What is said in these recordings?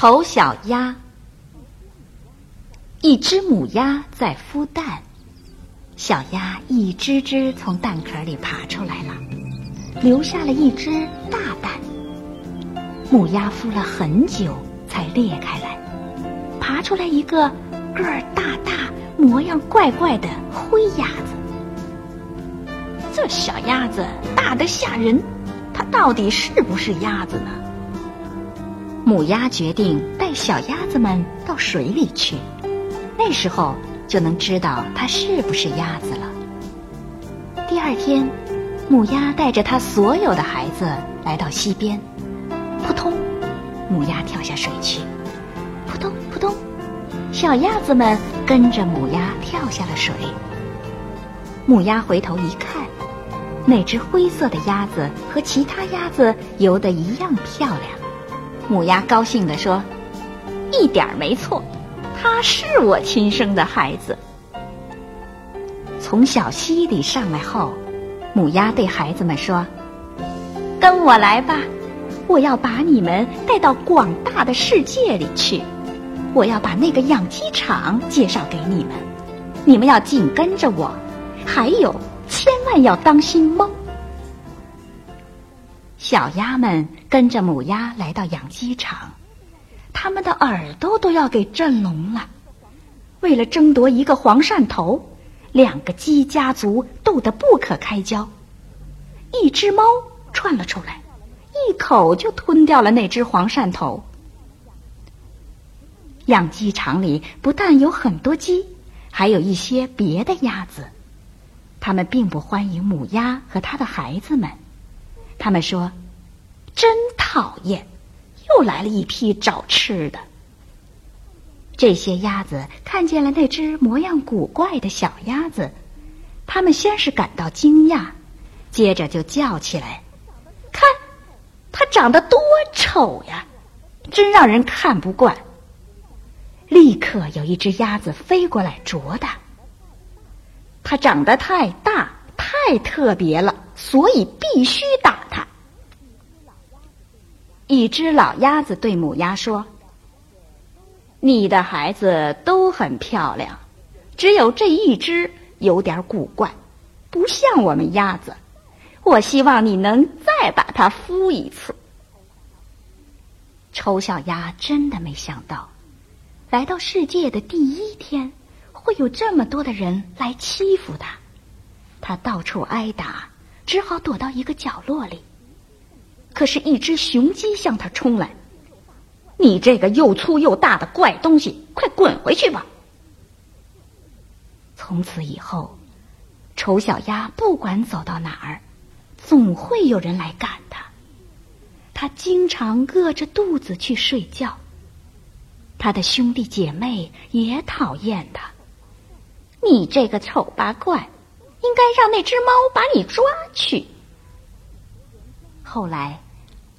丑小鸭。一只母鸭在孵蛋，小鸭一只只从蛋壳里爬出来了，留下了一只大蛋。母鸭孵了很久才裂开来，爬出来一个个儿大大、模样怪怪的灰鸭子。这小鸭子大得吓人，它到底是不是鸭子呢？母鸭决定带小鸭子们到水里去，那时候就能知道它是不是鸭子了。第二天，母鸭带着它所有的孩子来到溪边，扑通，母鸭跳下水去，扑通扑通，小鸭子们跟着母鸭跳下了水。母鸭回头一看，那只灰色的鸭子和其他鸭子游得一样漂亮。母鸭高兴地说：“一点没错，他是我亲生的孩子。”从小溪里上来后，母鸭对孩子们说：“跟我来吧，我要把你们带到广大的世界里去。我要把那个养鸡场介绍给你们，你们要紧跟着我。还有，千万要当心猫。”小鸭们跟着母鸭来到养鸡场，它们的耳朵都要给震聋了。为了争夺一个黄鳝头，两个鸡家族斗得不可开交。一只猫窜了出来，一口就吞掉了那只黄鳝头。养鸡场里不但有很多鸡，还有一些别的鸭子，它们并不欢迎母鸭和它的孩子们。他们说：“真讨厌，又来了一批找吃的。”这些鸭子看见了那只模样古怪的小鸭子，他们先是感到惊讶，接着就叫起来：“看，它长得多丑呀，真让人看不惯！”立刻有一只鸭子飞过来啄它。它长得太大，太特别了，所以必须打。一只老鸭子对母鸭说：“你的孩子都很漂亮，只有这一只有点古怪，不像我们鸭子。我希望你能再把它孵一次。”丑小鸭真的没想到，来到世界的第一天，会有这么多的人来欺负它，它到处挨打，只好躲到一个角落里。可是，一只雄鸡向他冲来。“你这个又粗又大的怪东西，快滚回去吧！”从此以后，丑小鸭不管走到哪儿，总会有人来赶它。它经常饿着肚子去睡觉。他的兄弟姐妹也讨厌他。“你这个丑八怪，应该让那只猫把你抓去。”后来，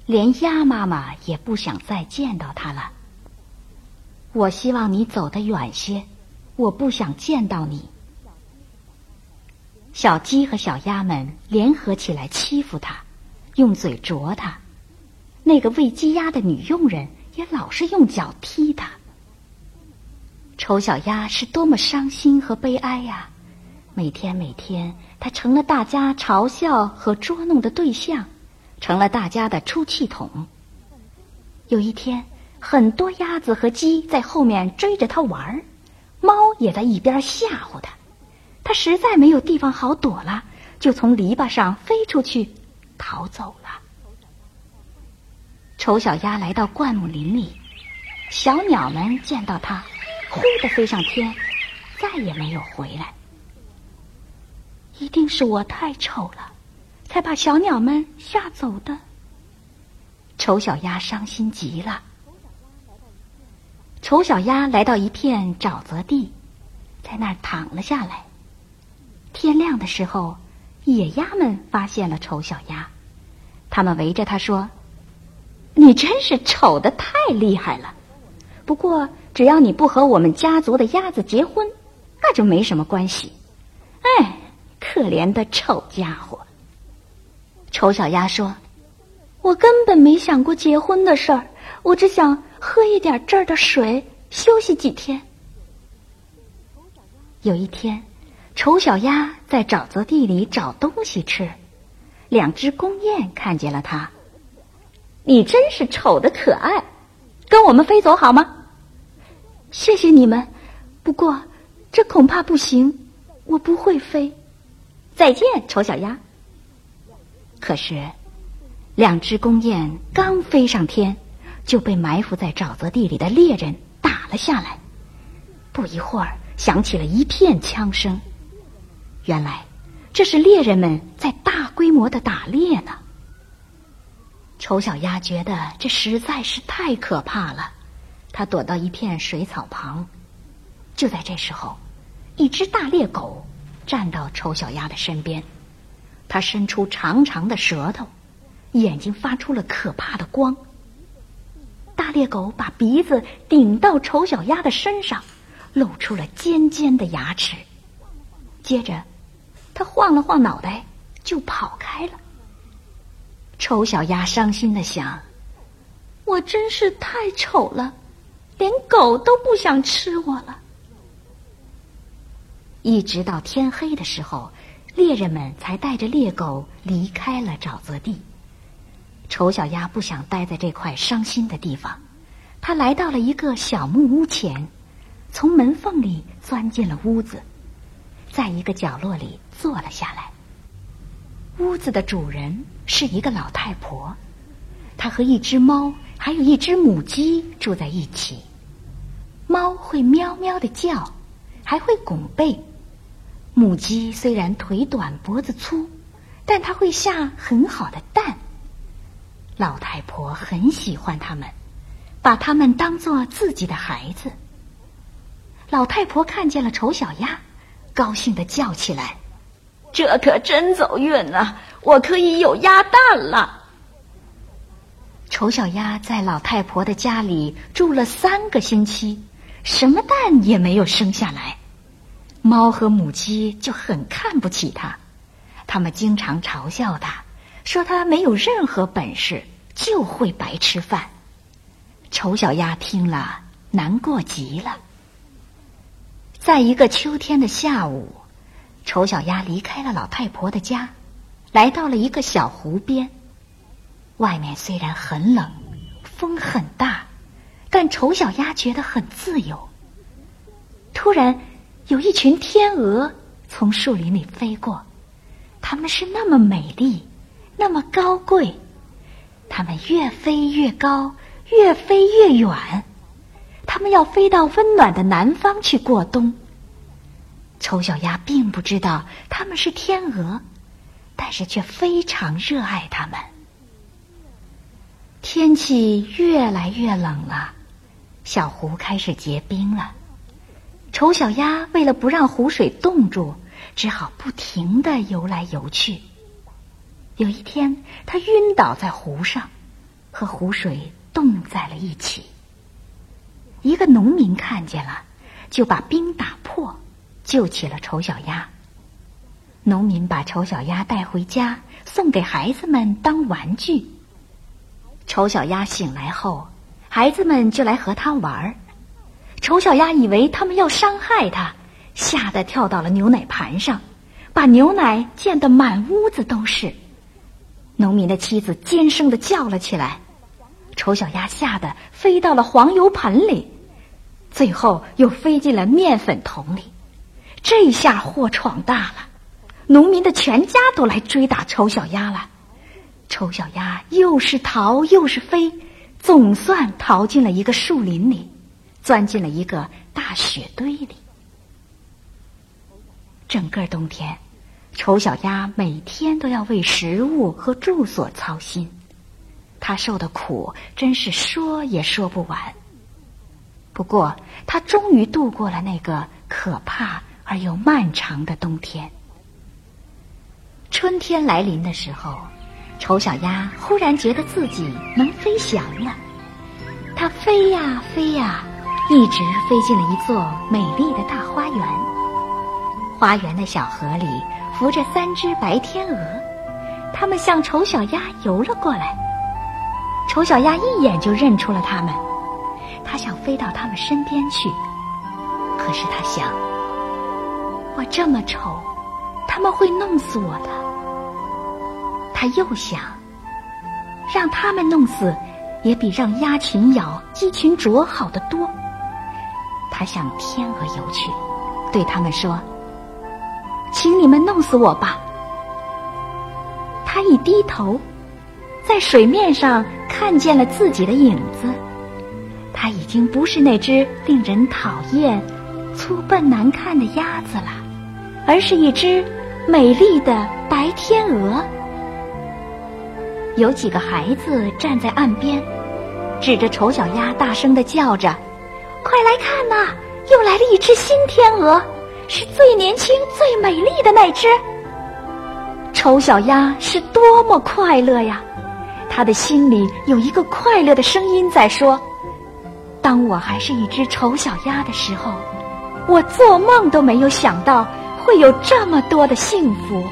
连鸭妈妈也不想再见到它了。我希望你走得远些，我不想见到你。小鸡和小鸭们联合起来欺负它，用嘴啄它。那个喂鸡鸭的女佣人也老是用脚踢它。丑小鸭是多么伤心和悲哀呀！每天每天，它成了大家嘲笑和捉弄的对象。成了大家的出气筒。有一天，很多鸭子和鸡在后面追着它玩儿，猫也在一边吓唬它。它实在没有地方好躲了，就从篱笆上飞出去，逃走了。丑小鸭来到灌木林里，小鸟们见到它，呼的飞上天，再也没有回来。一定是我太丑了。才把小鸟们吓走的。丑小鸭伤心极了。丑小鸭来到一片沼泽地，在那儿躺了下来。天亮的时候，野鸭们发现了丑小鸭，他们围着它说：“你真是丑的太厉害了！不过只要你不和我们家族的鸭子结婚，那就没什么关系。”哎，可怜的丑家伙！丑小鸭说：“我根本没想过结婚的事儿，我只想喝一点这儿的水，休息几天。有一天，丑小鸭在沼泽地里找东西吃，两只公雁看见了它。你真是丑的可爱，跟我们飞走好吗？谢谢你们，不过这恐怕不行，我不会飞。再见，丑小鸭。可是，两只公雁刚飞上天，就被埋伏在沼泽地里的猎人打了下来。不一会儿，响起了一片枪声。原来，这是猎人们在大规模的打猎呢。丑小鸭觉得这实在是太可怕了，它躲到一片水草旁。就在这时候，一只大猎狗站到丑小鸭的身边。他伸出长长的舌头，眼睛发出了可怕的光。大猎狗把鼻子顶到丑小鸭的身上，露出了尖尖的牙齿。接着，它晃了晃脑袋，就跑开了。丑小鸭伤心的想：“我真是太丑了，连狗都不想吃我了。”一直到天黑的时候。猎人们才带着猎狗离开了沼泽地。丑小鸭不想待在这块伤心的地方，它来到了一个小木屋前，从门缝里钻进了屋子，在一个角落里坐了下来。屋子的主人是一个老太婆，她和一只猫还有一只母鸡住在一起。猫会喵喵的叫，还会拱背。母鸡虽然腿短脖子粗，但它会下很好的蛋。老太婆很喜欢它们，把它们当做自己的孩子。老太婆看见了丑小鸭，高兴的叫起来：“这可真走运啊！我可以有鸭蛋了。”丑小鸭在老太婆的家里住了三个星期，什么蛋也没有生下来。猫和母鸡就很看不起它，他们经常嘲笑它，说它没有任何本事，就会白吃饭。丑小鸭听了，难过极了。在一个秋天的下午，丑小鸭离开了老太婆的家，来到了一个小湖边。外面虽然很冷，风很大，但丑小鸭觉得很自由。突然。有一群天鹅从树林里飞过，它们是那么美丽，那么高贵，它们越飞越高，越飞越远，它们要飞到温暖的南方去过冬。丑小鸭并不知道它们是天鹅，但是却非常热爱它们。天气越来越冷了，小湖开始结冰了。丑小鸭为了不让湖水冻住，只好不停的游来游去。有一天，它晕倒在湖上，和湖水冻在了一起。一个农民看见了，就把冰打破，救起了丑小鸭。农民把丑小鸭带回家，送给孩子们当玩具。丑小鸭醒来后，孩子们就来和它玩儿。丑小鸭以为他们要伤害它，吓得跳到了牛奶盘上，把牛奶溅得满屋子都是。农民的妻子尖声的叫了起来，丑小鸭吓得飞到了黄油盆里，最后又飞进了面粉桶里。这下祸闯大了，农民的全家都来追打丑小鸭了。丑小鸭又是逃又是飞，总算逃进了一个树林里。钻进了一个大雪堆里。整个冬天，丑小鸭每天都要为食物和住所操心，它受的苦真是说也说不完。不过，它终于度过了那个可怕而又漫长的冬天。春天来临的时候，丑小鸭忽然觉得自己能飞翔了，它飞呀飞呀。一直飞进了一座美丽的大花园。花园的小河里浮着三只白天鹅，它们向丑小鸭游了过来。丑小鸭一眼就认出了它们，它想飞到它们身边去，可是它想，我这么丑，他们会弄死我的。他又想，让他们弄死，也比让鸭群咬、鸡群啄好得多。他向天鹅游去，对他们说：“请你们弄死我吧。”他一低头，在水面上看见了自己的影子。他已经不是那只令人讨厌、粗笨难看的鸭子了，而是一只美丽的白天鹅。有几个孩子站在岸边，指着丑小鸭大声的叫着：“快来看呐，又来了一只新天鹅，是最年轻、最美丽的那只。”丑小鸭是多么快乐呀！他的心里有一个快乐的声音在说：“当我还是一只丑小鸭的时候，我做梦都没有想到会有这么多的幸福。”